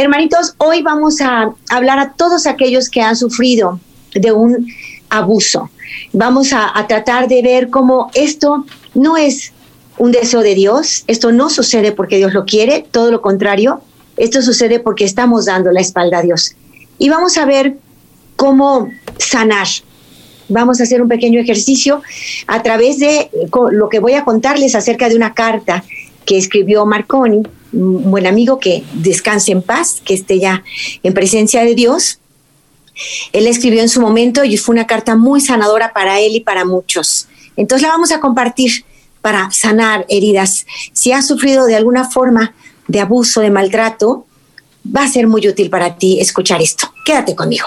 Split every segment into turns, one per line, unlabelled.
Hermanitos, hoy vamos a hablar a todos aquellos que han sufrido de un abuso. Vamos a, tratar de ver cómo esto no es un deseo de Dios, esto no sucede porque Dios lo quiere, todo lo contrario, esto sucede porque estamos dando la espalda a Dios. Y vamos a ver cómo sanar. Vamos a hacer un pequeño ejercicio a través de lo que voy a contarles acerca de una carta que escribió Marconi, un buen amigo que descanse en paz, que esté ya en presencia de Dios. Él escribió en su momento y fue una carta muy sanadora para él y para muchos. Entonces la vamos a compartir para sanar heridas. Si has sufrido de alguna forma de abuso, de maltrato, va a ser muy útil para ti escuchar esto. Quédate conmigo.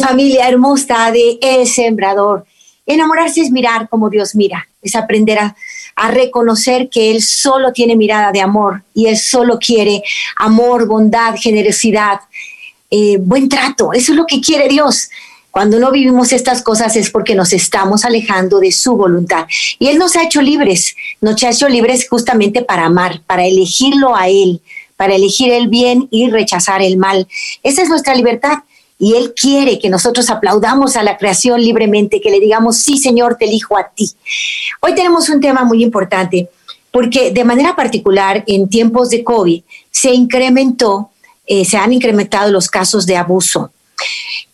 Familia hermosa de El Sembrador. Enamorarse es mirar como Dios mira, es aprender a, reconocer que Él solo tiene mirada de amor y Él solo quiere amor, bondad, generosidad, eh, buen trato. Eso es lo que quiere Dios. Cuando no vivimos estas cosas es porque nos estamos alejando de su voluntad. Y Él nos ha hecho libres, nos ha hecho libres justamente para amar, para elegirlo a Él, para elegir el bien y rechazar el mal. Esa es nuestra libertad y Él quiere que nosotros aplaudamos a la creación libremente, que le digamos, sí Señor, te elijo a ti. Hoy tenemos un tema muy importante porque de manera particular en tiempos de COVID se incrementó, eh, se han incrementado los casos de abuso.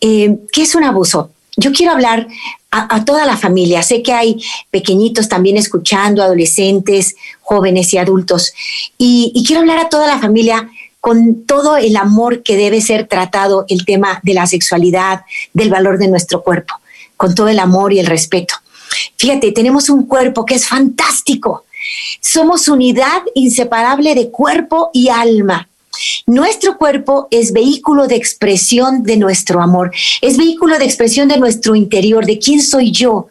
Eh, ¿Qué es un abuso? Yo quiero hablar a, toda la familia. Sé que hay pequeñitos también escuchando, adolescentes, jóvenes y adultos. y quiero hablar a toda la familia con todo el amor que debe ser tratado el tema de la sexualidad, del valor de nuestro cuerpo, con todo el amor y el respeto. Fíjate, tenemos un cuerpo que es fantástico. Somos unidad inseparable de cuerpo y alma. Nuestro cuerpo es vehículo de expresión de nuestro amor, es vehículo de expresión de nuestro interior, de quién soy yo.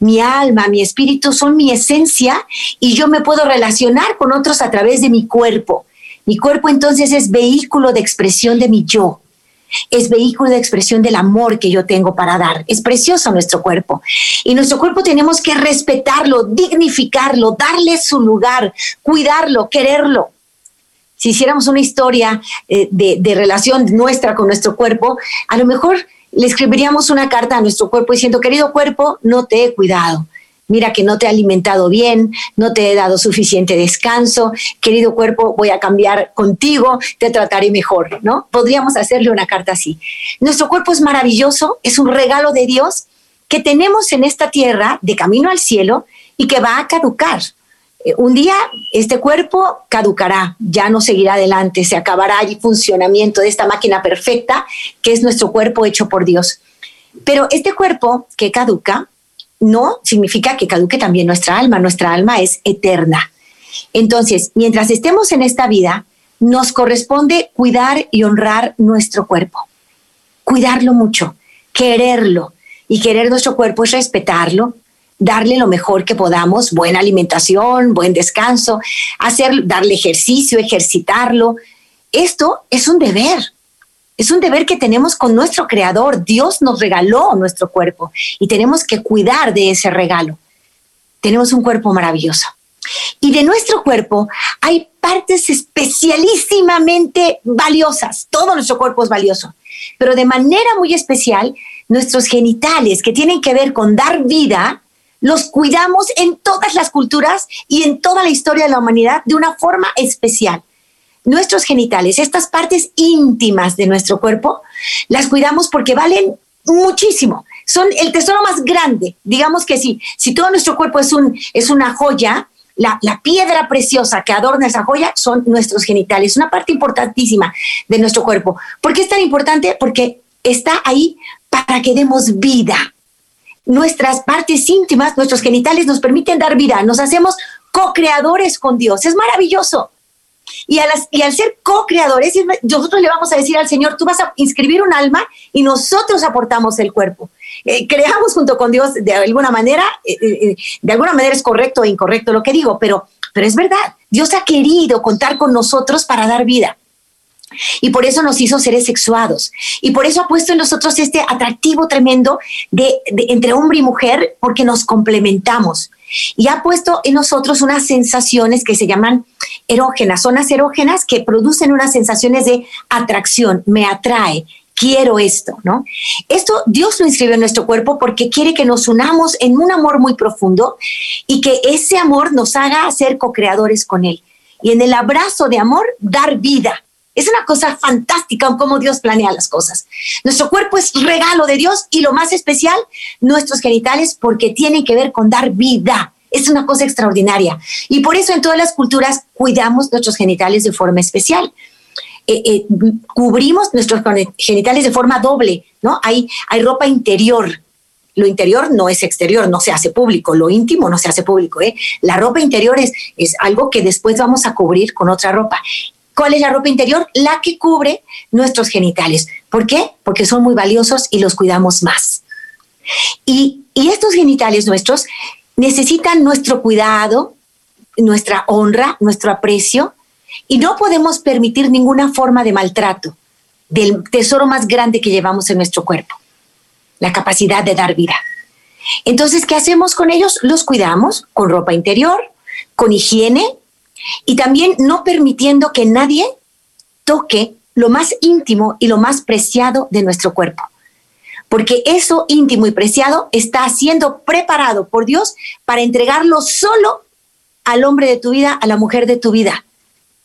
Mi alma, mi espíritu son mi esencia y yo me puedo relacionar con otros a través de mi cuerpo. Mi cuerpo entonces es vehículo de expresión de mi yo. Es vehículo de expresión del amor que yo tengo para dar. Es precioso nuestro cuerpo. Y nuestro cuerpo tenemos que respetarlo, dignificarlo, darle su lugar, cuidarlo, quererlo. Si hiciéramos una historia eh, de, de relación nuestra con nuestro cuerpo, a lo mejor le escribiríamos una carta a nuestro cuerpo diciendo, querido cuerpo, no te he cuidado mira que no te he alimentado bien, no te he dado suficiente descanso, querido cuerpo, voy a cambiar contigo, te trataré mejor, ¿no? Podríamos hacerle una carta así. Nuestro cuerpo es maravilloso, es un regalo de Dios que tenemos en esta tierra de camino al cielo y que va a caducar. Eh, un día este cuerpo caducará, ya no seguirá adelante, se acabará el funcionamiento de esta máquina perfecta que es nuestro cuerpo hecho por Dios. Pero este cuerpo que caduca no significa que caduque también nuestra alma. Nuestra alma es eterna. Entonces, mientras estemos en esta vida, nos corresponde cuidar y honrar nuestro cuerpo. Cuidarlo mucho, quererlo. Y querer nuestro cuerpo es respetarlo, darle lo mejor que podamos, buena alimentación, buen descanso, hacer, darle ejercicio, ejercitarlo. Esto es un deber. Es un deber que tenemos con nuestro creador. Dios nos regaló nuestro cuerpo y tenemos que cuidar de ese regalo. Tenemos un cuerpo maravilloso. Y de nuestro cuerpo hay partes especialísimamente valiosas. Todo nuestro cuerpo es valioso. Pero de manera muy especial, nuestros genitales, que tienen que ver con dar vida, los cuidamos en todas las culturas y en toda la historia de la humanidad de una forma especial nuestros genitales, estas partes íntimas de nuestro cuerpo, las cuidamos porque valen muchísimo. Son el tesoro más grande. Digamos que si, si todo nuestro cuerpo es, un, es una joya, la, la, piedra preciosa que adorna esa joya son nuestros genitales, una parte importantísima de nuestro cuerpo. ¿Por qué es tan importante? Porque está ahí para que demos vida. Nuestras partes íntimas, nuestros genitales nos permiten dar vida, nos hacemos co-creadores con Dios. Es maravilloso. Y, y al ser co-creadores, nosotros le vamos a decir al Señor, tú vas a inscribir un alma y nosotros aportamos el cuerpo. Eh, creamos junto con Dios de alguna manera, eh, eh, de alguna manera es correcto o incorrecto lo que digo, pero, pero es verdad. Dios ha querido contar con nosotros para dar vida. Y por eso nos hizo seres sexuados. Y por eso ha puesto en nosotros este atractivo tremendo de, entre hombre y mujer, porque nos complementamos. Y ha puesto en nosotros unas sensaciones que se llaman erógenas, zonas erógenas que producen unas sensaciones de atracción, me atrae, quiero esto, ¿no? Esto Dios lo inscribió en nuestro cuerpo porque quiere que nos unamos en un amor muy profundo y que ese amor nos haga ser co-creadores con Él. Y en el abrazo de amor, dar vida. Es una cosa fantástica cómo Dios planea las cosas. Nuestro cuerpo es regalo de Dios y lo más especial, nuestros genitales, porque tienen que ver con dar vida. Es una cosa extraordinaria. Y por eso en todas las culturas cuidamos nuestros genitales de forma especial. Eh, eh, cubrimos nuestros genitales de forma doble, ¿no? Hay, hay ropa interior. Lo interior no es exterior, no se hace público. Lo íntimo no se hace público, ¿eh? La ropa interior es, es algo que después vamos a cubrir con otra ropa. ¿Cuál es la ropa interior? La que cubre nuestros genitales. ¿Por qué? Porque son muy valiosos y los cuidamos más. Y, y estos genitales nuestros necesitan nuestro cuidado, nuestra honra, nuestro aprecio, y no podemos permitir ninguna forma de maltrato del tesoro más grande que llevamos en nuestro cuerpo, la capacidad de dar vida. Entonces, ¿qué hacemos con ellos? Los cuidamos con ropa interior, con higiene y también no permitiendo que nadie toque lo más íntimo y lo más preciado de nuestro cuerpo. Porque eso íntimo y preciado está siendo preparado por Dios para entregarlo solo al hombre de tu vida, a la mujer de tu vida.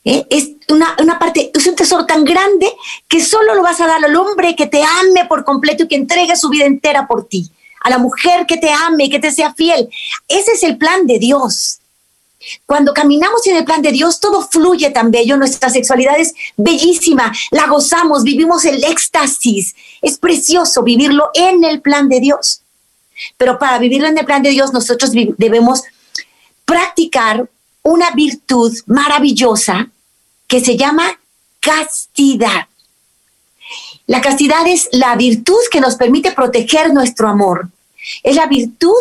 ¿eh? Es una, una, parte, es un tesoro tan grande que solo lo vas a dar al hombre que te ame por completo y que entregue su vida entera por ti, a la mujer que te ame, que te sea fiel. Ese es el plan de Dios. Cuando caminamos en el plan de Dios, todo fluye tan bello, nuestra sexualidad es bellísima, la gozamos, vivimos el éxtasis. Es precioso vivirlo en el plan de Dios. Pero para vivirlo en el plan de Dios, nosotros debemos practicar una virtud maravillosa que se llama castidad. La castidad es la virtud que nos permite proteger nuestro amor. Es la virtud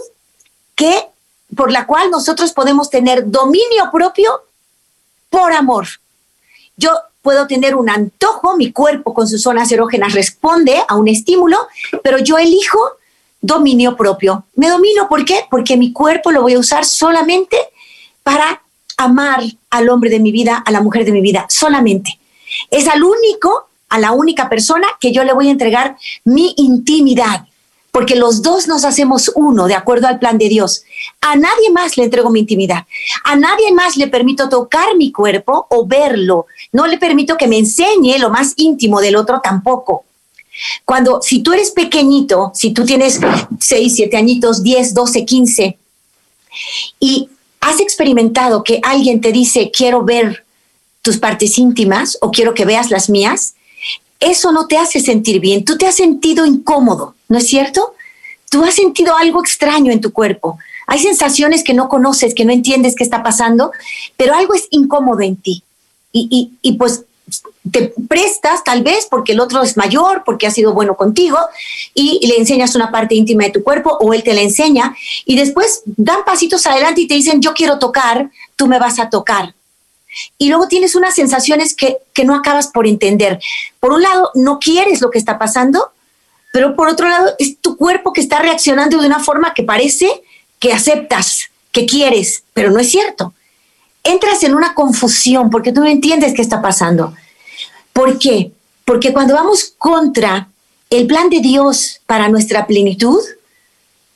que por la cual nosotros podemos tener dominio propio por amor. Yo puedo tener un antojo, mi cuerpo con sus zonas erógenas responde a un estímulo, pero yo elijo dominio propio. Me domino, ¿por qué? Porque mi cuerpo lo voy a usar solamente para amar al hombre de mi vida, a la mujer de mi vida, solamente. Es al único, a la única persona que yo le voy a entregar mi intimidad, porque los dos nos hacemos uno de acuerdo al plan de Dios. A nadie más le entrego mi intimidad. A nadie más le permito tocar mi cuerpo o verlo. No le permito que me enseñe lo más íntimo del otro tampoco. Cuando, si tú eres pequeñito, si tú tienes 6, 7 añitos, 10, 12, 15, y has experimentado que alguien te dice, quiero ver tus partes íntimas o quiero que veas las mías, eso no te hace sentir bien, tú te has sentido incómodo, ¿no es cierto? Tú has sentido algo extraño en tu cuerpo. Hay sensaciones que no conoces, que no entiendes qué está pasando, pero algo es incómodo en ti. Y, y, pues te prestas tal vez porque el otro es mayor, porque ha sido bueno contigo y, le enseñas una parte íntima de tu cuerpo o él te la enseña y después dan pasitos adelante y te dicen yo quiero tocar, tú me vas a tocar y luego tienes unas sensaciones que, no acabas por entender. Por un lado, no quieres lo que está pasando, pero por otro lado, es tu cuerpo que está reaccionando de una forma que parece que aceptas, que quieres, pero no es cierto. Entras en una confusión porque tú no entiendes qué está pasando. ¿Por qué? Porque cuando vamos contra el plan de Dios para nuestra plenitud,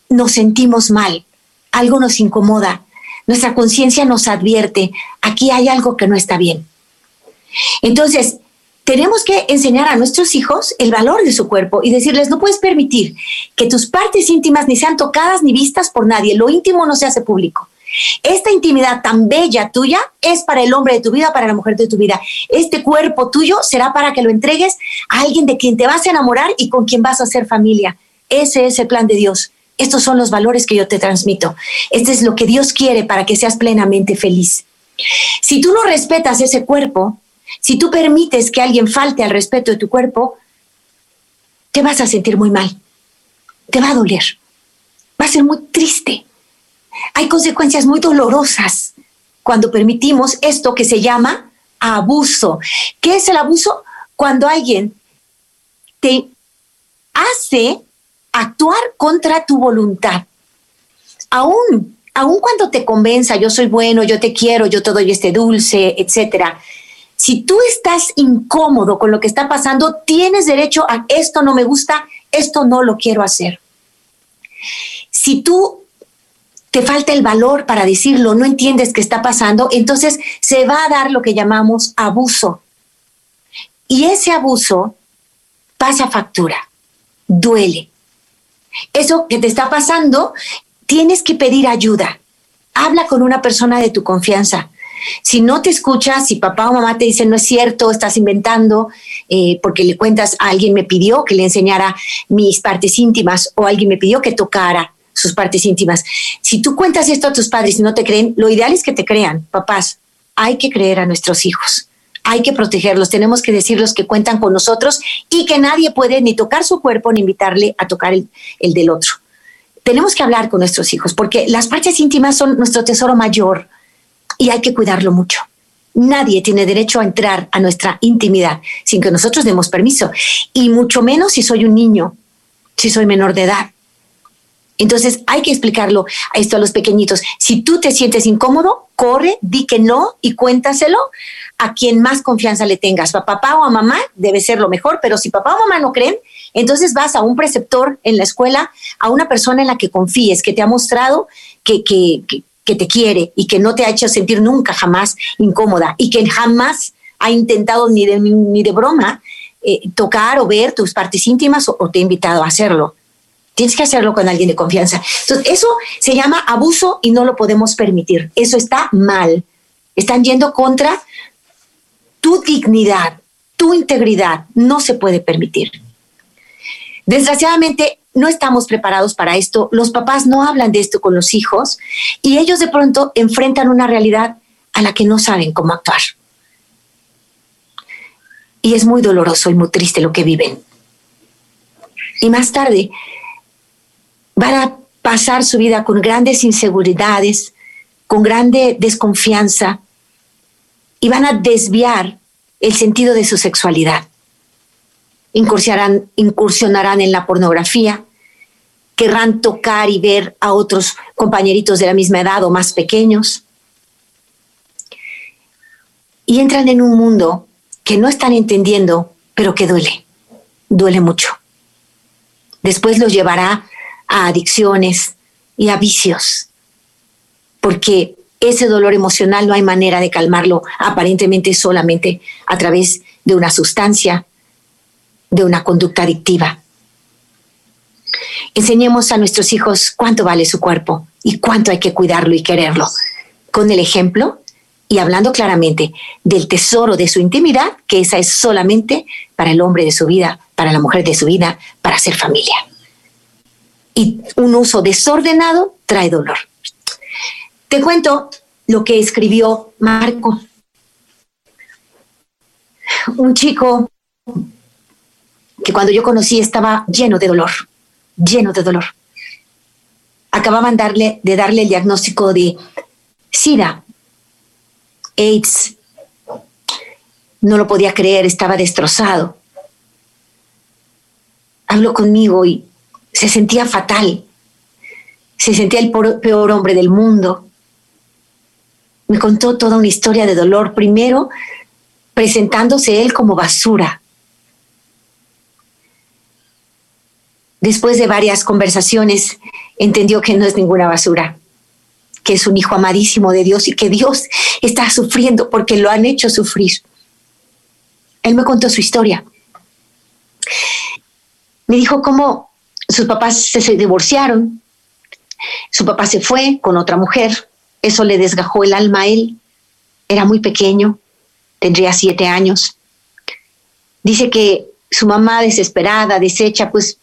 nos sentimos mal, algo nos incomoda, nuestra conciencia nos advierte, aquí hay algo que no está bien. Entonces, tenemos que enseñar a nuestros hijos el valor de su cuerpo y decirles, no puedes permitir que tus partes íntimas ni sean tocadas ni vistas por nadie. Lo íntimo no se hace público. Esta intimidad tan bella tuya es para el hombre de tu vida, para la mujer de tu vida. Este cuerpo tuyo será para que lo entregues a alguien de quien te vas a enamorar y con quien vas a hacer familia. Ese es el plan de Dios estos son los valores que yo te transmito. Este es lo que Dios quiere para que seas plenamente feliz. Si tú no respetas ese cuerpo, si tú permites que alguien falte al respeto de tu cuerpo, te vas a sentir muy mal. Te va a doler. Va a ser muy triste. Hay consecuencias muy dolorosas cuando permitimos esto que se llama abuso. ¿Qué es el abuso? Cuando alguien te hace actuar contra tu voluntad. Aún, aún cuando te convenza, yo soy bueno, yo te quiero, yo te doy este dulce, etcétera. Si tú estás incómodo con lo que está pasando, tienes derecho a esto no me gusta, esto no lo quiero hacer. Si tú te falta el valor para decirlo, no entiendes qué está pasando, entonces se va a dar lo que llamamos abuso. Y ese abuso pasa factura, duele. Eso que te está pasando, tienes que pedir ayuda. Habla con una persona de tu confianza. Si no te escuchas, si papá o mamá te dicen no es cierto, estás inventando, eh, porque le cuentas a alguien me pidió que le enseñara mis partes íntimas o alguien me pidió que tocara sus partes íntimas. Si tú cuentas esto a tus padres y no te creen, lo ideal es que te crean, papás. Hay que creer a nuestros hijos. Hay que protegerlos, tenemos que decirles que cuentan con nosotros y que nadie puede ni tocar su cuerpo ni invitarle a tocar el, el del otro. Tenemos que hablar con nuestros hijos porque las partes íntimas son nuestro tesoro mayor y hay que cuidarlo mucho. Nadie tiene derecho a entrar a nuestra intimidad sin que nosotros demos permiso, y mucho menos si soy un niño, si soy menor de edad. Entonces hay que explicarlo a esto a los pequeñitos. Si tú te sientes incómodo, corre, di que no y cuéntaselo a quien más confianza le tengas. A papá o a mamá debe ser lo mejor, pero si papá o mamá no creen, entonces vas a un preceptor en la escuela, a una persona en la que confíes, que te ha mostrado que, que, que te quiere y que no te ha hecho sentir nunca jamás incómoda y que jamás ha intentado ni de, ni de broma eh, tocar o ver tus partes íntimas o, te ha invitado a hacerlo. Tienes que hacerlo con alguien de confianza. Entonces, eso se llama abuso y no lo podemos permitir. Eso está mal. Están yendo contra tu dignidad, tu integridad. No se puede permitir. Desgraciadamente, no estamos preparados para esto, los papás no hablan de esto con los hijos y ellos de pronto enfrentan una realidad a la que no saben cómo actuar. Y es muy doloroso y muy triste lo que viven. Y más tarde van a pasar su vida con grandes inseguridades, con grande desconfianza y van a desviar el sentido de su sexualidad incursionarán, en la pornografía, querrán tocar y ver a otros compañeritos de la misma edad o más pequeños. Y entran en un mundo que no están entendiendo, pero que duele, duele mucho. Después los llevará a adicciones y a vicios, porque ese dolor emocional no hay manera de calmarlo aparentemente solamente a través de una sustancia de una conducta adictiva. Enseñemos a nuestros hijos cuánto vale su cuerpo y cuánto hay que cuidarlo y quererlo, con el ejemplo y hablando claramente del tesoro de su intimidad, que esa es solamente para el hombre de su vida, para la mujer de su vida, para hacer familia. Y un uso desordenado trae dolor. Te cuento lo que escribió Marco, un chico que cuando yo conocí estaba lleno de dolor, lleno de dolor. Acababan darle, de darle el diagnóstico de SIDA, AIDS. No lo podía creer, estaba destrozado. Habló conmigo y se sentía fatal. Se sentía el peor hombre del mundo. Me contó toda una historia de dolor, primero presentándose él como basura, después de varias conversaciones, entendió que no es ninguna basura, que es un hijo amadísimo de Dios y que Dios está sufriendo porque lo han hecho sufrir. Él me contó su historia. Me dijo cómo sus papás se divorciaron, su papá se fue con otra mujer, eso le desgajó el alma a él, era muy pequeño, tendría siete años. Dice que su mamá desesperada, deshecha, pues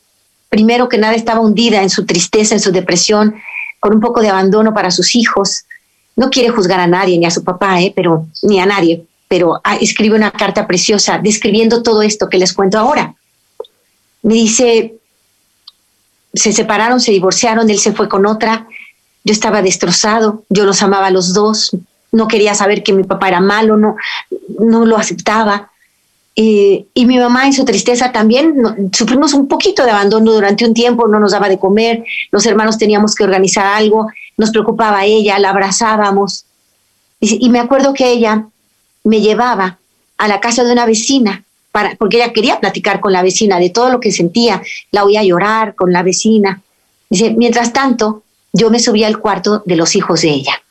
primero que nada estaba hundida en su tristeza, en su depresión, con un poco de abandono para sus hijos. No quiere juzgar a nadie, ni a su papá, ¿eh? pero, ni a nadie, pero ah, escribe una carta preciosa describiendo todo esto que les cuento ahora. Me dice, se separaron, se divorciaron, él se fue con otra, yo estaba destrozado, yo los amaba a los dos, no quería saber que mi papá era malo, no, no lo aceptaba. Y mi mamá en su tristeza también sufrimos un poquito de abandono durante un tiempo, no nos daba de comer, los hermanos teníamos que organizar algo, nos preocupaba ella, la abrazábamos. Y me acuerdo que ella me llevaba a la casa de una vecina, porque ella quería platicar con la vecina de todo lo que sentía, la oía llorar con la vecina. Dice, mientras tanto, yo me subía al cuarto de los hijos de ella.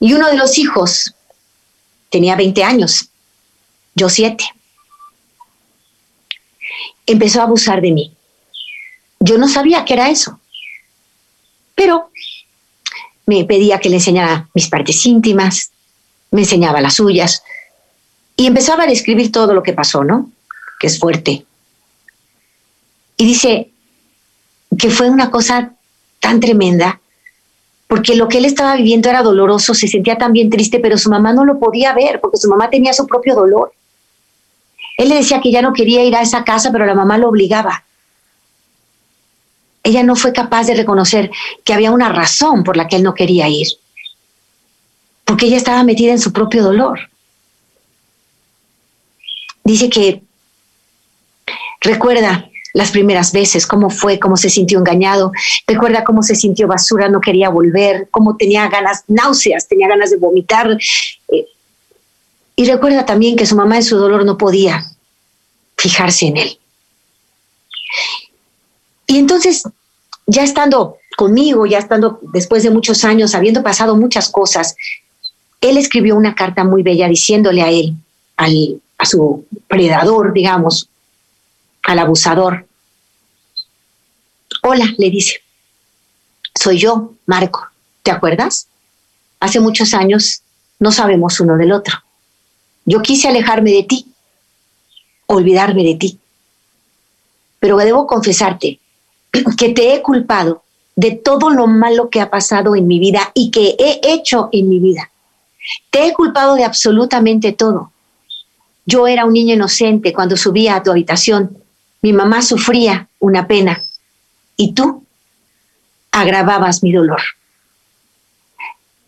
Y uno de los hijos tenía 20 años yo siete. Empezó a abusar de mí. Yo no sabía qué era eso, pero me pedía que le enseñara mis partes íntimas, me enseñaba las suyas y empezaba a describir todo lo que pasó, ¿no? Que es fuerte. Y dice que fue una cosa tan tremenda porque lo que él estaba viviendo era doloroso, se sentía también triste, pero su mamá no lo podía ver porque su mamá tenía su propio dolor. Él le decía que ya no quería ir a esa casa, pero la mamá lo obligaba. Ella no fue capaz de reconocer que había una razón por la que él no quería ir, porque ella estaba metida en su propio dolor. Dice que recuerda las primeras veces, cómo fue, cómo se sintió engañado, recuerda cómo se sintió basura, no quería volver, cómo tenía ganas, náuseas, tenía ganas de vomitar, eh, y recuerda también que su mamá en su dolor no podía fijarse en él. Y entonces, ya estando conmigo, ya estando después de muchos años, habiendo pasado muchas cosas, él escribió una carta muy bella diciéndole a él, al, a su predador, digamos, al abusador. Hola, le dice, soy yo, Marco, ¿te acuerdas? Hace muchos años no sabemos uno del otro. Yo quise alejarme de ti, olvidarme de ti. Pero debo confesarte que te he culpado de todo lo malo que ha pasado en mi vida y que he hecho en mi vida. Te he culpado de absolutamente todo. Yo era un niño inocente cuando subía a tu habitación. Mi mamá sufría una pena y tú agravabas mi dolor.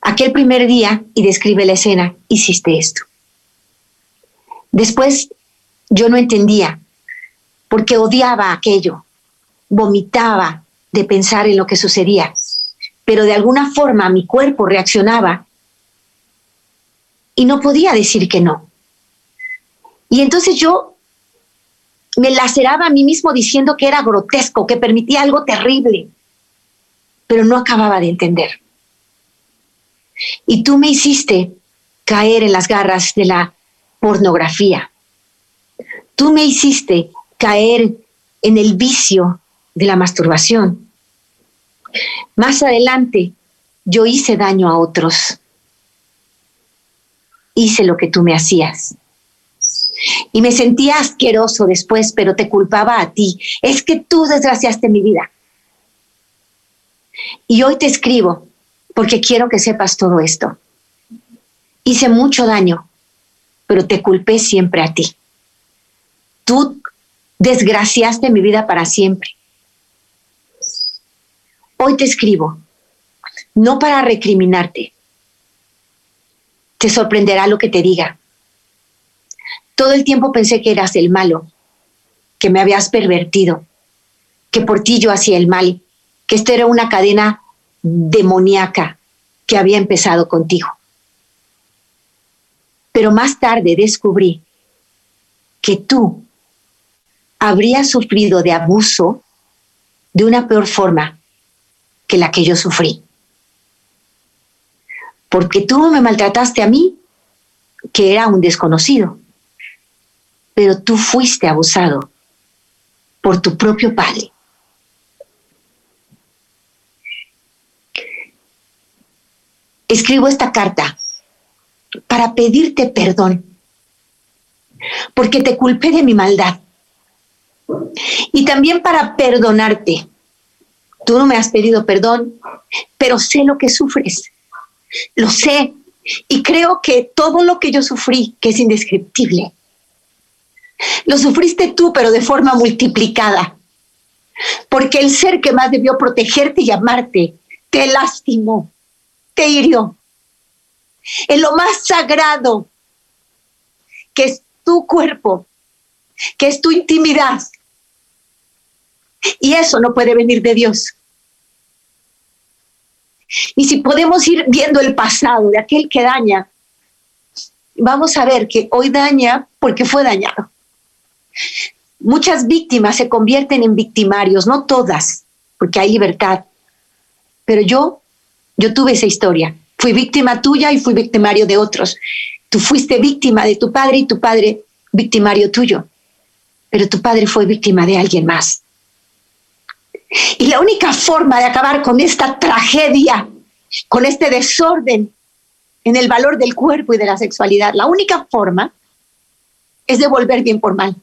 Aquel primer día, y describe la escena, hiciste esto. Después yo no entendía, porque odiaba aquello, vomitaba de pensar en lo que sucedía, pero de alguna forma mi cuerpo reaccionaba y no podía decir que no. Y entonces yo me laceraba a mí mismo diciendo que era grotesco, que permitía algo terrible, pero no acababa de entender. Y tú me hiciste caer en las garras de la pornografía. Tú me hiciste caer en el vicio de la masturbación. Más adelante, yo hice daño a otros. Hice lo que tú me hacías. Y me sentía asqueroso después, pero te culpaba a ti. Es que tú desgraciaste mi vida. Y hoy te escribo porque quiero que sepas todo esto. Hice mucho daño, pero te culpé siempre a ti. Tú desgraciaste mi vida para siempre. Hoy te escribo, no para recriminarte. Te sorprenderá lo que te diga. Todo el tiempo pensé que eras el malo, que me habías pervertido, que por ti yo hacía el mal, que esto era una cadena demoníaca que había empezado contigo. Pero más tarde descubrí que tú habrías sufrido de abuso de una peor forma que la que yo sufrí. Porque tú me maltrataste a mí, que era un desconocido, pero tú fuiste abusado por tu propio padre. Escribo esta carta para pedirte perdón, porque te culpé de mi maldad, Y también para perdonarte. Tú no me has pedido perdón, pero sé lo que sufres. Lo sé. Y creo que todo lo que yo sufrí, que es indescriptible, lo sufriste tú, pero de forma multiplicada. Porque el ser que más debió protegerte y amarte, te lastimó, te hirió. En lo más sagrado, que es tu cuerpo, que es tu intimidad. Y eso no puede venir de Dios. Y si podemos ir viendo el pasado de aquel que daña, vamos a ver que hoy daña porque fue dañado. Muchas víctimas se convierten en victimarios, no todas, porque hay libertad. Pero yo, yo tuve esa historia. Fui víctima tuya y fui victimario de otros. Tú fuiste víctima de tu padre y tu padre victimario tuyo. Pero tu padre fue víctima de alguien más. Y la única forma de acabar con esta tragedia, con este desorden en el valor del cuerpo y de la sexualidad, la única forma es devolver bien por mal.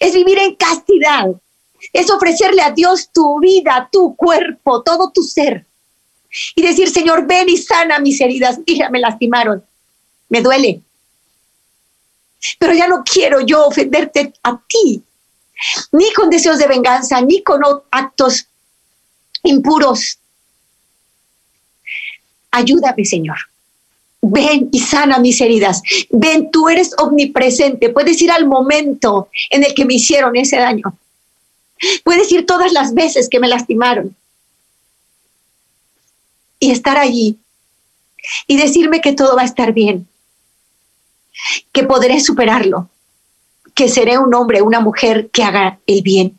Es vivir en castidad. Es ofrecerle a Dios tu vida, tu cuerpo, todo tu ser. Y decir, Señor, ven y sana mis heridas. Mira, me lastimaron. Me duele. Pero ya no quiero yo ofenderte a ti ni con deseos de venganza, ni con actos impuros. Ayúdame, Señor. Ven y sana mis heridas. Ven, tú eres omnipresente. Puedes ir al momento en el que me hicieron ese daño. Puedes ir todas las veces que me lastimaron. Y estar allí y decirme que todo va a estar bien, que podré superarlo, que seré un hombre, una mujer que haga el bien.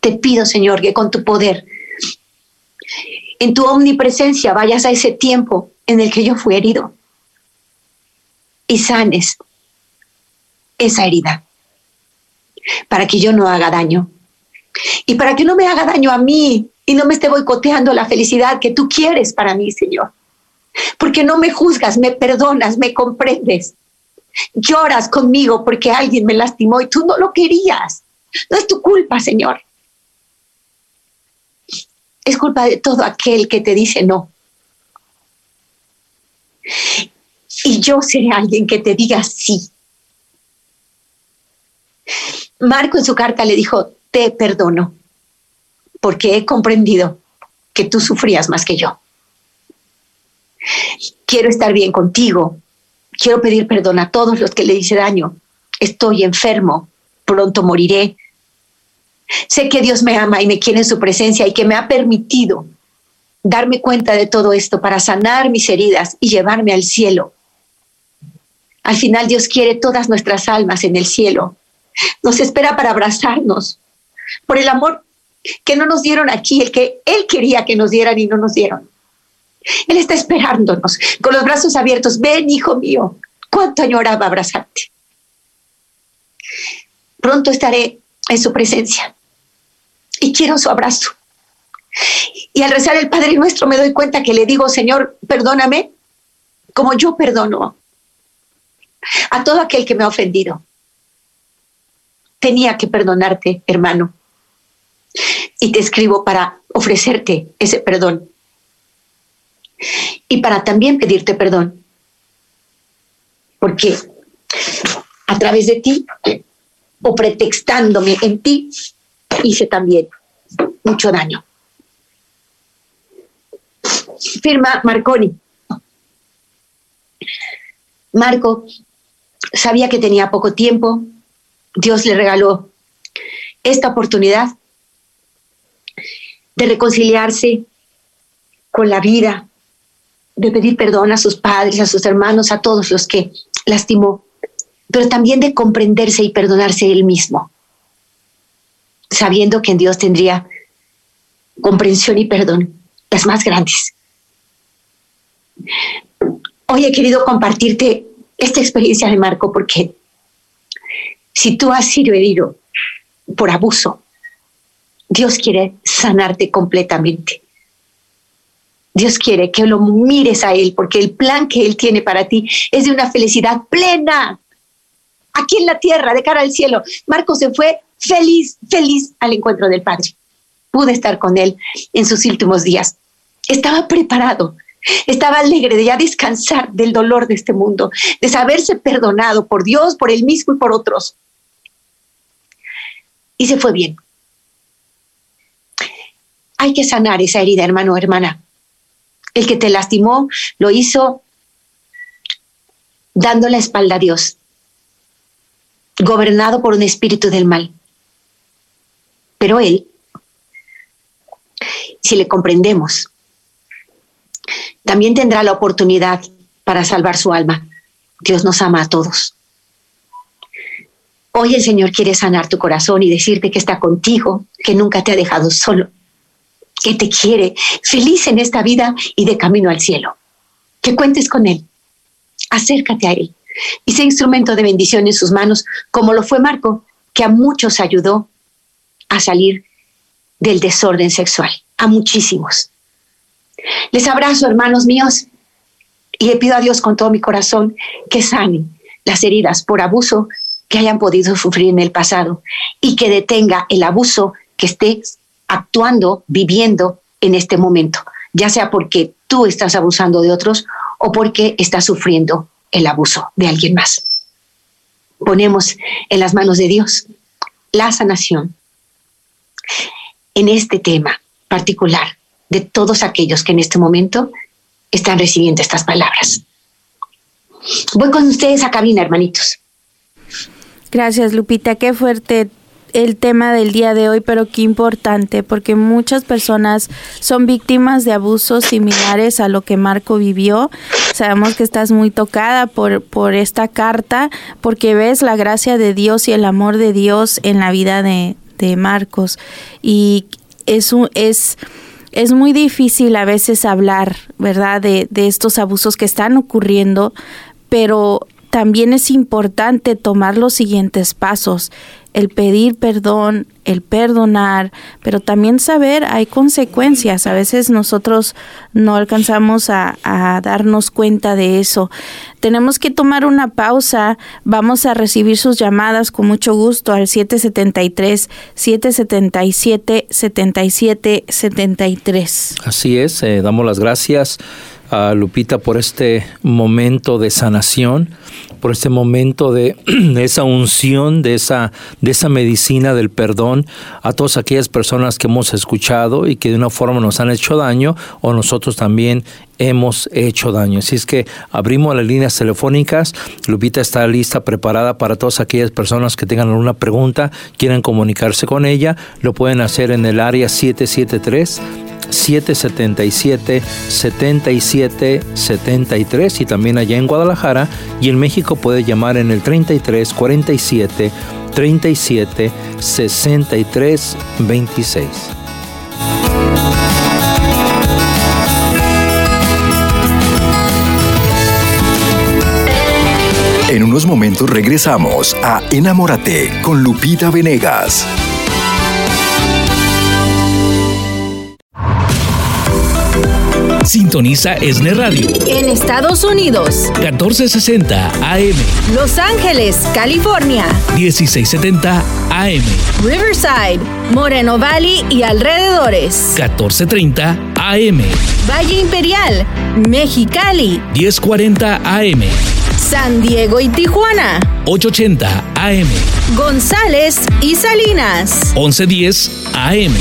Te pido, Señor, que con tu poder, en tu omnipresencia, vayas a ese tiempo en el que yo fui herido y sanes esa herida para que yo no haga daño y para que no me haga daño a mí y no me esté boicoteando la felicidad que tú quieres para mí, Señor. Porque no me juzgas, me perdonas, me comprendes Lloras conmigo porque alguien me lastimó y tú no lo querías. No es tu culpa, Señor. Es culpa de todo aquel que te dice no. Y yo seré alguien que te diga sí. Marco en su carta le dijo, te perdono, porque he comprendido que tú sufrías más que yo. Quiero estar bien contigo, Quiero pedir perdón a todos los que le hice daño. Estoy enfermo, pronto moriré. Sé que Dios me ama y me quiere en su presencia y que me ha permitido darme cuenta de todo esto para sanar mis heridas y llevarme al cielo. Al final Dios quiere todas nuestras almas en el cielo. Nos espera para abrazarnos por el amor que no nos dieron aquí, el que Él quería que nos dieran y no nos dieron. Él está esperándonos con los brazos abiertos. Ven, hijo mío, cuánto añoraba abrazarte. Pronto estaré en su presencia y quiero su abrazo. Y al rezar el Padre Nuestro me doy cuenta que le digo, Señor, perdóname como yo perdono a todo aquel que me ha ofendido. Tenía que perdonarte, hermano. Y te escribo para ofrecerte ese perdón y para también pedirte perdón. Porque a través de ti o pretextándome en ti, hice también mucho daño. Firma Marconi. Marco sabía que tenía poco tiempo. Dios le regaló esta oportunidad de reconciliarse con la vida, de pedir perdón a sus padres, a sus hermanos, a todos los que lastimó, pero también de comprenderse y perdonarse él mismo, sabiendo que en Dios tendría comprensión y perdón, las más grandes. Hoy he querido compartirte esta experiencia de Marco porque si tú has sido herido por abuso, Dios quiere sanarte completamente. Dios quiere que lo mires a Él, porque el plan que Él tiene para ti es de una felicidad plena. aquí en la tierra, de cara al cielo. Marcos se fue feliz, feliz al encuentro del Padre. Pude estar con él en sus últimos días. Estaba preparado, estaba alegre de ya descansar del dolor de este mundo, de saberse perdonado por Dios, por él mismo y por otros. Y se fue bien. Hay que sanar esa herida, hermano, hermana. El que te lastimó lo hizo dando la espalda a Dios, gobernado por un espíritu del mal. Pero Él, si le comprendemos, también tendrá la oportunidad para salvar su alma. Dios nos ama a todos. Hoy el Señor quiere sanar tu corazón y decirte que está contigo, que nunca te ha dejado solo, que te quiere feliz en esta vida y de camino al cielo. Que cuentes con Él. Acércate a Él y sé instrumento de bendición en sus manos, como lo fue Marco, que a muchos ayudó a salir del desorden sexual, a muchísimos. Les abrazo, hermanos míos, y le pido a Dios con todo mi corazón que sane las heridas por abuso que hayan podido sufrir en el pasado y que detenga el abuso que estés actuando, viviendo en este momento, ya sea porque tú estás abusando de otros o porque estás sufriendo el abuso de alguien más. Ponemos en las manos de Dios la sanación en este tema particular de todos aquellos que en este momento están recibiendo estas palabras. Voy con ustedes a cabina, hermanitos.
Gracias, Lupita. Qué fuerte el tema del día de hoy, pero qué importante, porque muchas personas son víctimas de abusos similares a lo que Marco vivió. Sabemos que estás muy tocada por, por esta carta, porque ves la gracia de Dios y el amor de Dios en la vida de, de Marcos. Y es, un, es es muy difícil a veces hablar, ¿verdad?, de, de estos abusos que están ocurriendo, pero también es importante tomar los siguientes pasos el pedir perdón, el perdonar, pero también saber hay consecuencias. A veces nosotros no alcanzamos a, darnos cuenta de eso. Tenemos que tomar una pausa. Vamos a recibir sus llamadas con mucho gusto al 773 777 7773.
Así es, eh, damos las gracias a Lupita por este momento de sanación por este momento de, esa unción, de esa, de esa medicina del perdón a todas aquellas personas que hemos escuchado y que de una forma nos han hecho daño o nosotros también hemos hecho daño. Así es que abrimos las líneas telefónicas. Lupita está lista, preparada para todas aquellas personas que tengan alguna pregunta, quieran comunicarse con ella. Lo pueden hacer en el área 773 777 77 73 y también allá en Guadalajara y en México puede llamar en el 33 47 37 63 26.
En unos momentos regresamos a Enamórate con Lupita Venegas.
Sintoniza Esne Radio.
En Estados Unidos.
1460 AM.
Los Ángeles, California.
1670 AM.
Riverside, Moreno Valley y alrededores.
1430 AM.
Valle Imperial, Mexicali.
1040 AM.
San Diego y Tijuana.
880 AM.
González y Salinas.
1110 AM.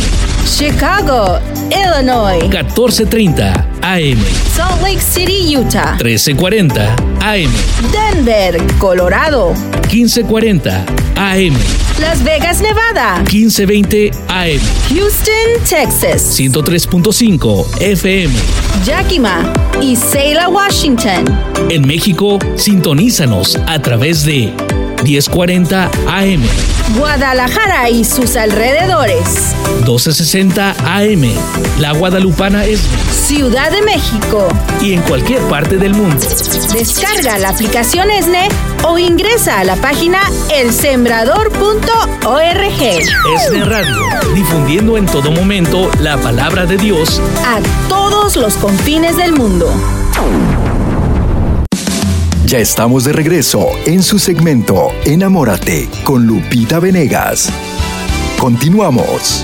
Chicago, Illinois.
1430 AM.
Salt Lake City, Utah.
1340 AM.
Denver, Colorado.
1540 AM.
Las Vegas, Nevada.
1520 AM.
Houston, Texas.
103.5 FM.
Yakima y Selah, Washington.
En México, sintonízanos a través de 1040 AM.
Guadalajara y sus alrededores.
1260 AM. La Guadalupana es
Ciudad de México.
Y en cualquier parte del mundo.
Descarga la aplicación ESNE o ingresa a la página elsembrador.org.
ESNE Radio, difundiendo en todo momento la palabra de Dios
a todos los confines del mundo.
Ya estamos de regreso en su segmento Enamórate con Lupita Venegas. Continuamos.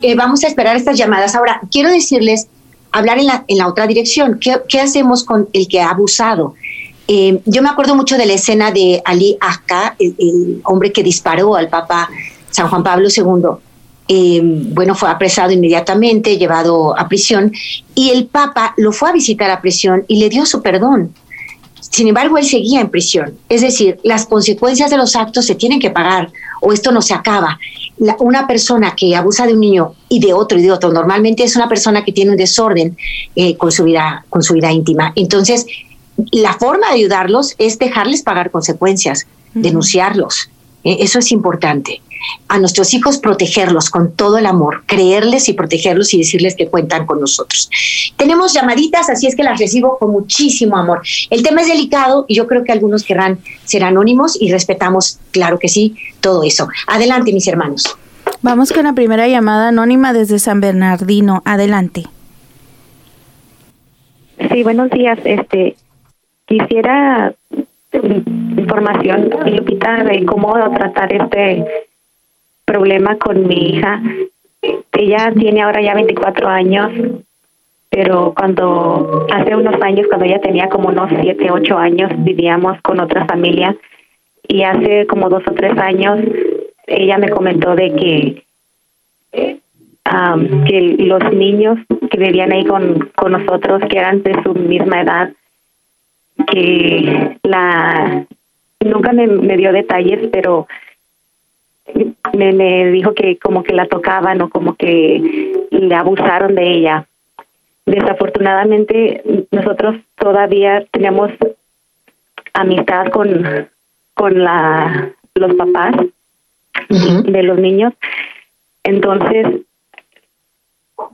Eh, vamos a esperar estas llamadas. Ahora, quiero decirles, hablar en la, en la otra dirección. ¿Qué, hacemos con el que ha abusado? Eh, yo me acuerdo mucho de la escena de Ali Akka, el, hombre que disparó al Papa San Juan Pablo II. Eh, bueno, fue apresado inmediatamente, llevado a prisión, y el Papa lo fue a visitar a prisión y le dio su perdón. Sin embargo, él seguía en prisión. Es decir, las consecuencias de los actos se tienen que pagar o esto no se acaba. una persona que abusa de un niño y de otro y de otro, normalmente es una persona que tiene un desorden eh, con, su vida, con su vida íntima. Entonces, la forma de ayudarlos es dejarles pagar consecuencias, denunciarlos. Eh, eso es importante a nuestros hijos protegerlos con todo el amor, creerles y protegerlos y decirles que cuentan con nosotros. Tenemos llamaditas, así es que las recibo con muchísimo amor. El tema es delicado y yo creo que algunos querrán ser anónimos y respetamos, claro que sí, todo eso. Adelante, mis hermanos.
Vamos con la primera llamada anónima desde San Bernardino. Adelante.
Sí, buenos días. Este, quisiera información, Lupita, de cómo tratar este problema con mi hija. Ella tiene ahora ya 24 años, pero cuando hace unos años, cuando ella tenía como unos 7, 8 años, vivíamos con otra familia y hace como dos o tres años ella me comentó de que que los niños que vivían ahí con, con nosotros, que eran de su misma edad, que la nunca me, me dio detalles, pero me, me dijo que como que la tocaban o como que le abusaron de ella. Desafortunadamente nosotros todavía tenemos amistad con con la los papás de los niños. Entonces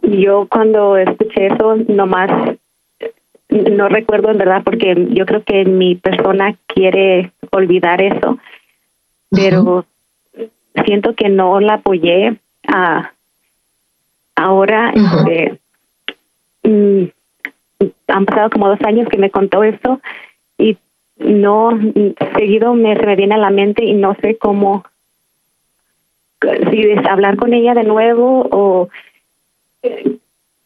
yo cuando escuché eso nomás no recuerdo en verdad porque yo creo que mi persona quiere olvidar eso, pero siento que no la apoyé. a ahora, este, mm, han pasado como dos años que me contó esto y no, seguido me, se me viene a la mente y no sé cómo, si es hablar con ella de nuevo o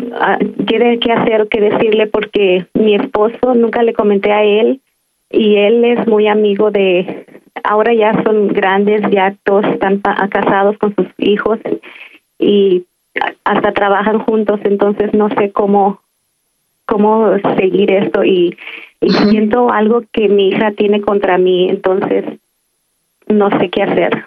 eh, qué, qué hacer o qué decirle porque mi esposo nunca le comenté a él y él es muy amigo de ahora ya son grandes, ya todos están casados con sus hijos y hasta trabajan juntos, entonces no sé cómo cómo seguir esto y, siento algo que mi hija tiene contra mí, entonces no sé qué hacer.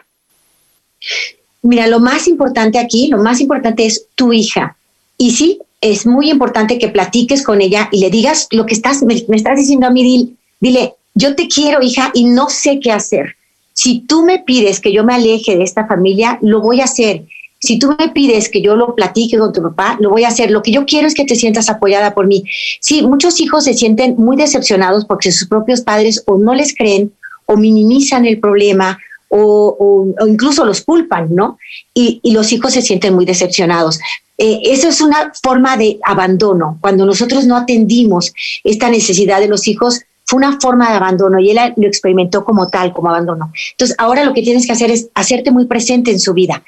Mira, lo más importante aquí, lo más importante es tu hija. Y sí, es muy importante que platiques con ella y le digas lo que estás, me, estás diciendo a mí, dile, yo te quiero, hija, y no sé qué hacer. Si tú me pides que yo me aleje de esta familia, lo voy a hacer. Si tú me pides que yo lo platique con tu papá, lo voy a hacer. Lo que yo quiero es que te sientas apoyada por mí. Sí, muchos hijos se sienten muy decepcionados porque sus propios padres o no les creen o minimizan el problema o, incluso los culpan, ¿no? Y, los hijos se sienten muy decepcionados. Eh, eso es una forma de abandono. Cuando nosotros no atendimos esta necesidad de los hijos, fue una forma de abandono y él lo experimentó como tal, como abandono. Entonces, ahora lo que tienes que hacer es hacerte muy presente en su vida.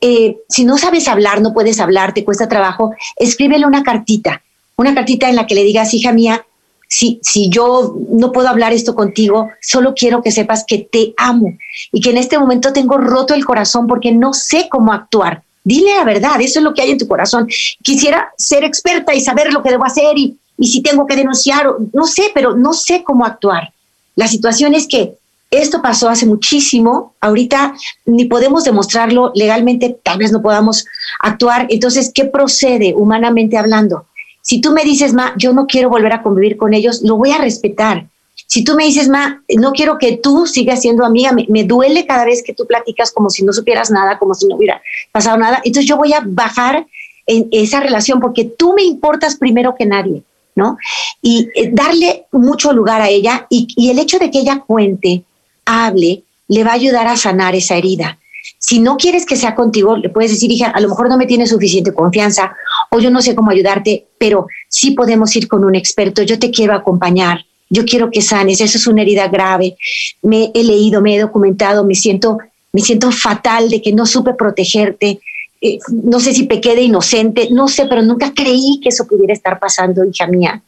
Eh, si no sabes hablar, no puedes hablar, te cuesta trabajo, escríbele una cartita, una cartita en la que le digas, hija mía, si, si yo no puedo hablar esto contigo, solo quiero que sepas que te amo y que en este momento tengo roto el corazón porque no sé cómo actuar. Dile la verdad, eso es lo que hay en tu corazón. Quisiera ser experta y saber lo que debo hacer y, y si tengo que denunciar, no sé, pero no sé cómo actuar. La situación es que esto pasó hace muchísimo, ahorita ni podemos demostrarlo legalmente, tal vez no podamos actuar. Entonces, ¿qué procede humanamente hablando? Si tú me dices, Ma, yo no quiero volver a convivir con ellos, lo voy a respetar. Si tú me dices, Ma, no quiero que tú sigas siendo amiga, me, me, duele cada vez que tú platicas como si no supieras nada, como si no hubiera pasado nada, entonces yo voy a bajar en esa relación porque tú me importas primero que nadie. ¿no? Y eh, darle mucho lugar a ella y, el hecho de que ella cuente, hable, le va a ayudar a sanar esa herida. Si no quieres que sea contigo, le puedes decir, hija, a lo mejor no me tienes suficiente confianza o yo no sé cómo ayudarte, pero sí podemos ir con un experto, yo te quiero acompañar, yo quiero que sanes, eso es una herida grave. Me he leído, me he documentado, me siento, me siento fatal de que no supe protegerte. Eh, no sé si pequé de inocente, no sé, pero nunca creí que eso pudiera estar pasando, hija mía.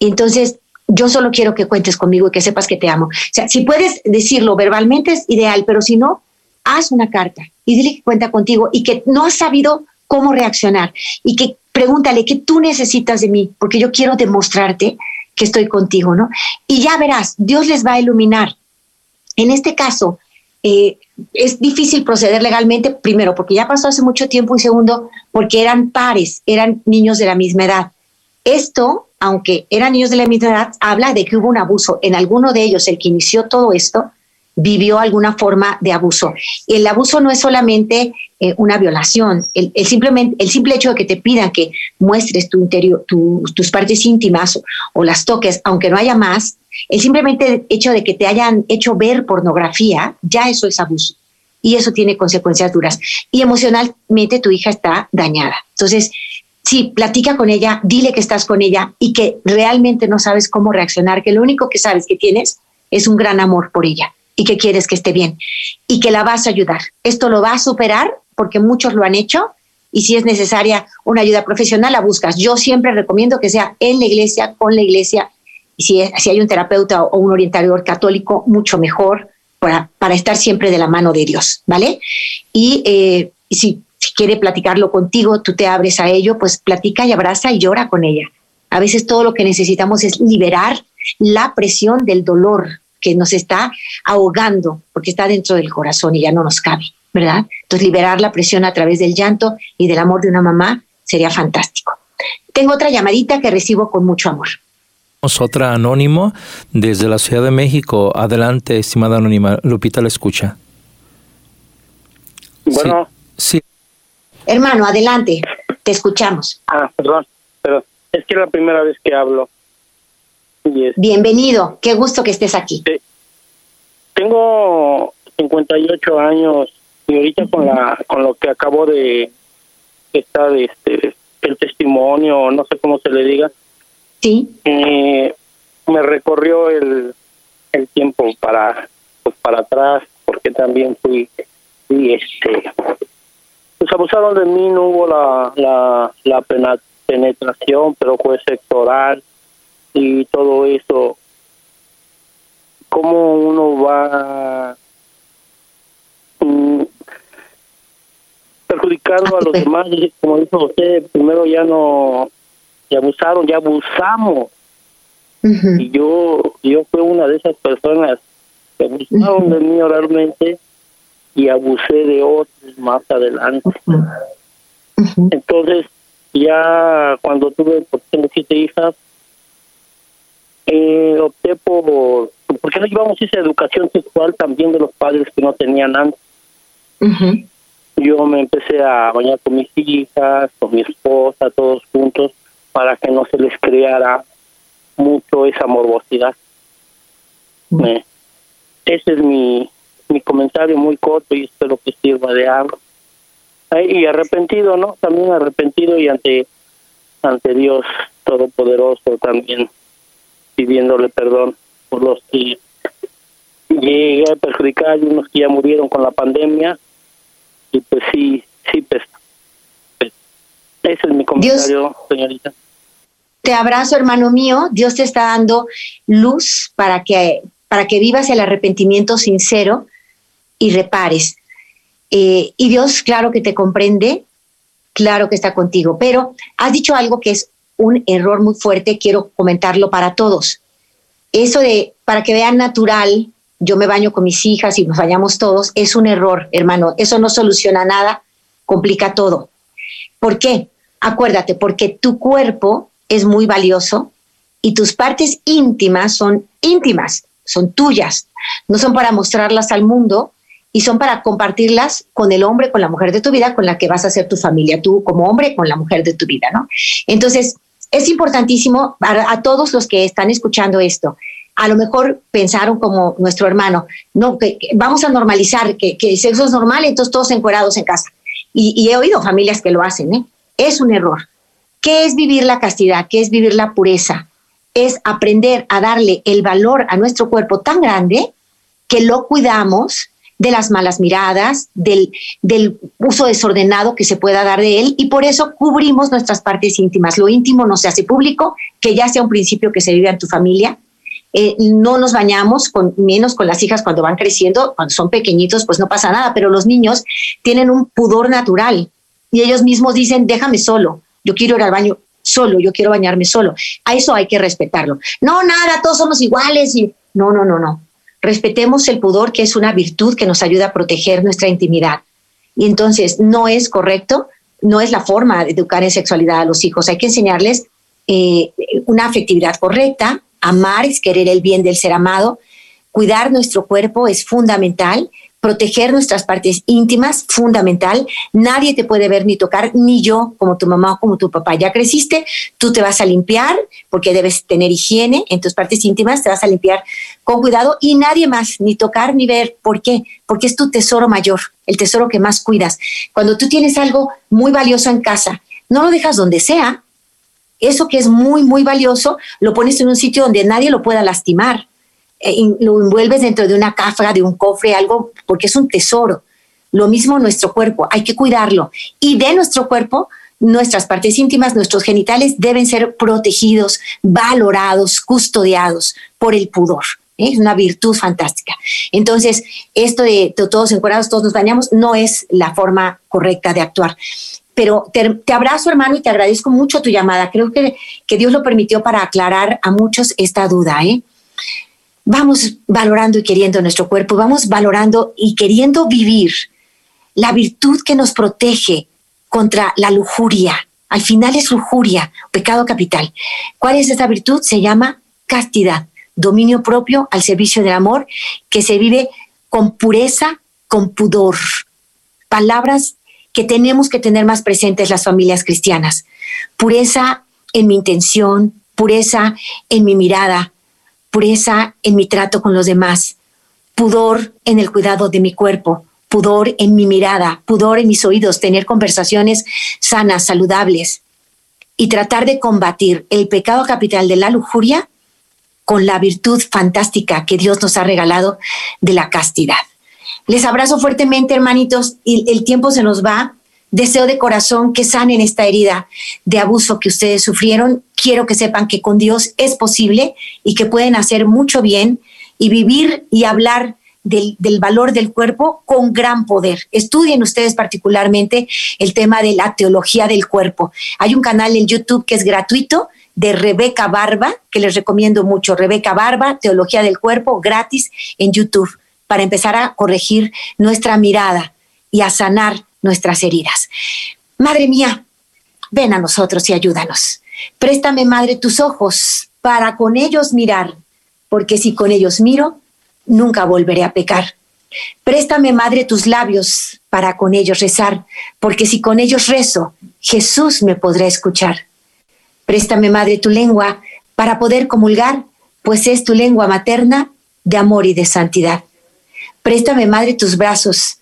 entonces, yo solo quiero que cuentes conmigo y que sepas que te amo. O sea, si puedes decirlo verbalmente es ideal, pero si no, haz una carta y dile que cuenta contigo y que no has sabido cómo reaccionar y que pregúntale qué tú necesitas de mí, porque yo quiero demostrarte que estoy contigo, ¿no? Y ya verás, Dios les va a iluminar. En este caso, eh, es difícil proceder legalmente, primero, porque ya pasó hace mucho tiempo, y segundo, porque eran pares, eran niños de la misma edad. Esto, aunque eran niños de la misma edad, habla de que hubo un abuso. En alguno de ellos, el que inició todo esto, vivió alguna forma de abuso. El abuso no es solamente eh, una violación, el, simplemente, el simple hecho de que te pidan que muestres tu interior, tus partes íntimas o, las toques, aunque no haya más, el simplemente hecho de que te hayan hecho ver pornografía, ya eso es abuso. Y eso tiene consecuencias duras. Y emocionalmente tu hija está dañada. Entonces, sí, platica con ella, dile que estás con ella y que realmente no sabes cómo reaccionar, que lo único que sabes que tienes es un gran amor por ella y que quieres que esté bien y que la vas a ayudar. Esto lo va a superar porque muchos lo han hecho y si es necesaria una ayuda profesional la buscas. Yo siempre recomiendo que sea en la iglesia, con la iglesia y si, si hay un terapeuta o un orientador católico, mucho mejor para, para estar siempre de la mano de Dios, ¿vale? Y, eh, si, si quiere platicarlo contigo, tú te abres a ello, pues platica y abraza y llora con ella. A veces todo lo que necesitamos es liberar la presión del dolor, que nos está ahogando porque está dentro del corazón y ya no nos cabe, ¿verdad? Entonces liberar la presión a través del llanto y del amor de una mamá sería fantástico. Tengo otra llamadita que recibo con mucho amor.
Otra anónimo desde la Ciudad de México. Adelante, estimada anónima. Lupita la escucha.
Bueno.
Sí.
Hermano, adelante. Te escuchamos.
Ah, perdón, pero es que es la primera vez que hablo.
Bienvenido, qué gusto que estés aquí.
Tengo 58 años y ahorita con la con lo que acabo de estar este el testimonio, no sé cómo se le diga.
Sí.
Eh, me recorrió el, el tiempo para pues para atrás porque también fui y este pues abusaron de mí no hubo la la, la penetración pero fue sectoral y todo eso, cómo uno va mm, perjudicando a los demás, como dijo usted, primero ya no, ya abusaron, ya abusamos. Y yo, yo fui una de esas personas que abusaron de mí oralmente y abusé de otros más adelante. Entonces, ya cuando tuve, porque tengo siete hijas, eh, opté por, porque no llevamos esa educación sexual también de los padres que no tenían antes. Yo me empecé a bañar con mis hijas, con mi esposa, todos juntos, para que no se les creara mucho esa morbosidad. ese es mi, mi comentario muy corto y espero que sirva de algo. y arrepentido, ¿no? También arrepentido y ante ante Dios Todopoderoso también pidiéndole perdón por los que llegué a perjudicar y unos que ya murieron con la pandemia y pues sí, sí, pues, pues ese es mi comentario, señorita.
Te abrazo, hermano mío. Dios te está dando luz para que, para que vivas el arrepentimiento sincero y repares. Eh, y Dios, claro que te comprende, claro que está contigo, pero has dicho algo que es un error muy fuerte, quiero comentarlo para todos. Eso de, para que vean natural, yo me baño con mis hijas y nos bañamos todos, es un error, hermano. Eso no soluciona nada, complica todo. ¿Por qué? Acuérdate, porque tu cuerpo es muy valioso y tus partes íntimas son íntimas, son tuyas. No son para mostrarlas al mundo y son para compartirlas con el hombre, con la mujer de tu vida, con la que vas a ser tu familia, tú como hombre, con la mujer de tu vida, ¿no? Entonces, es importantísimo a, todos los que están escuchando esto. A lo mejor pensaron como nuestro hermano, no, que, vamos a normalizar que, el sexo es normal, entonces todos encuerados en casa. Y, he oído familias que lo hacen, ¿eh? Es un error. ¿Qué es vivir la castidad? ¿Qué es vivir la pureza? es aprender a darle el valor a nuestro cuerpo tan grande que lo cuidamos de las malas miradas, del, del, uso desordenado que se pueda dar de él y por eso cubrimos nuestras partes íntimas. Lo íntimo no se hace público, que ya sea un principio que se vive en tu familia. Eh, no nos bañamos, con, menos con las hijas cuando van creciendo, cuando son pequeñitos, pues no pasa nada, pero los niños tienen un pudor natural y ellos mismos dicen, déjame solo, yo quiero ir al baño solo, yo quiero bañarme solo. A eso hay que respetarlo. No, nada, todos somos iguales y no, no, no, no. Respetemos el pudor, que es una virtud que nos ayuda a proteger nuestra intimidad. Y entonces no es correcto, no es la forma de educar en sexualidad a los hijos. Hay que enseñarles eh, una afectividad correcta, amar es querer el bien del ser amado, cuidar nuestro cuerpo es fundamental proteger nuestras partes íntimas, fundamental. Nadie te puede ver ni tocar, ni yo, como tu mamá o como tu papá. Ya creciste, tú te vas a limpiar, porque debes tener higiene en tus partes íntimas, te vas a limpiar con cuidado y nadie más, ni tocar ni ver. ¿Por qué? Porque es tu tesoro mayor, el tesoro que más cuidas. Cuando tú tienes algo muy valioso en casa, no lo dejas donde sea. Eso que es muy, muy valioso, lo pones en un sitio donde nadie lo pueda lastimar lo envuelves dentro de una caja, de un cofre, algo, porque es un tesoro. Lo mismo nuestro cuerpo, hay que cuidarlo. Y de nuestro cuerpo, nuestras partes íntimas, nuestros genitales deben ser protegidos, valorados, custodiados por el pudor. ¿eh? Es una virtud fantástica. Entonces, esto de, todos encuadrados, todos nos bañamos, no es la forma correcta de actuar. Pero te, te, abrazo, hermano, y te agradezco mucho tu llamada. Creo que, que Dios lo permitió para aclarar a muchos esta duda. ¿eh? Vamos valorando y queriendo nuestro cuerpo, vamos valorando y queriendo vivir la virtud que nos protege contra la lujuria. Al final es lujuria, pecado capital. ¿Cuál es esa virtud? Se llama castidad, dominio propio al servicio del amor, que se vive con pureza, con pudor. Palabras que tenemos que tener más presentes las familias cristianas. Pureza en mi intención, pureza en mi mirada, pureza en mi trato con los demás, pudor en el cuidado de mi cuerpo, pudor en mi mirada, pudor en mis oídos, tener conversaciones sanas, saludables y tratar de combatir el pecado capital de la lujuria con la virtud fantástica que Dios nos ha regalado de la castidad. Les abrazo fuertemente, hermanitos, y el tiempo se nos va. Deseo de corazón que sanen esta herida de abuso que ustedes sufrieron. Quiero que sepan que con Dios es posible y que pueden hacer mucho bien y vivir y hablar del, del, valor del cuerpo con gran poder. Estudien ustedes particularmente el tema de la teología del cuerpo. Hay un canal en YouTube que es gratuito de Rebeca Barba, que les recomiendo mucho. Rebeca Barba, Teología del Cuerpo, gratis en YouTube, para empezar a corregir nuestra mirada y a sanar nuestras heridas. Madre mía, ven a nosotros y ayúdanos. Préstame, Madre, tus ojos para con ellos mirar, porque si con ellos miro, nunca volveré a pecar. Préstame, Madre, tus labios para con ellos rezar, porque si con ellos rezo, Jesús me podrá escuchar. Préstame, Madre, tu lengua para poder comulgar, pues es tu lengua materna de amor y de santidad. Préstame, Madre, tus brazos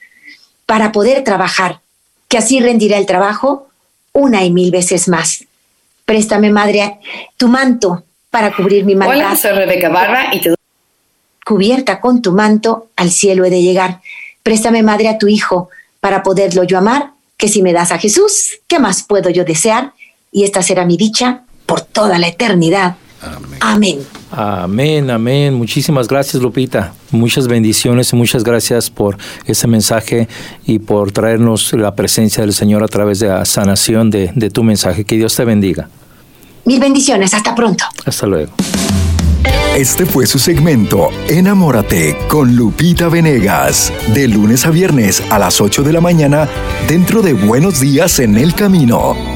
para poder trabajar, que así rendirá el trabajo una y mil veces más. Préstame, madre, tu manto para cubrir mi maldad.
Hola, soy Rebeca Barra y te
Cubierta con tu manto, al cielo he de llegar. Préstame, madre, a tu hijo para poderlo yo amar, que si me das a Jesús, ¿qué más puedo yo desear? Y esta será mi dicha por toda la eternidad. Amén.
Amén, amén. Muchísimas gracias, Lupita. Muchas bendiciones y muchas gracias por ese mensaje y por traernos la presencia del Señor a través de la sanación de, de tu mensaje. Que Dios te bendiga.
Mil bendiciones. Hasta pronto.
Hasta luego.
Este fue su segmento Enamórate con Lupita Venegas, de lunes a viernes a las 8 de la mañana dentro de Buenos Días en el Camino.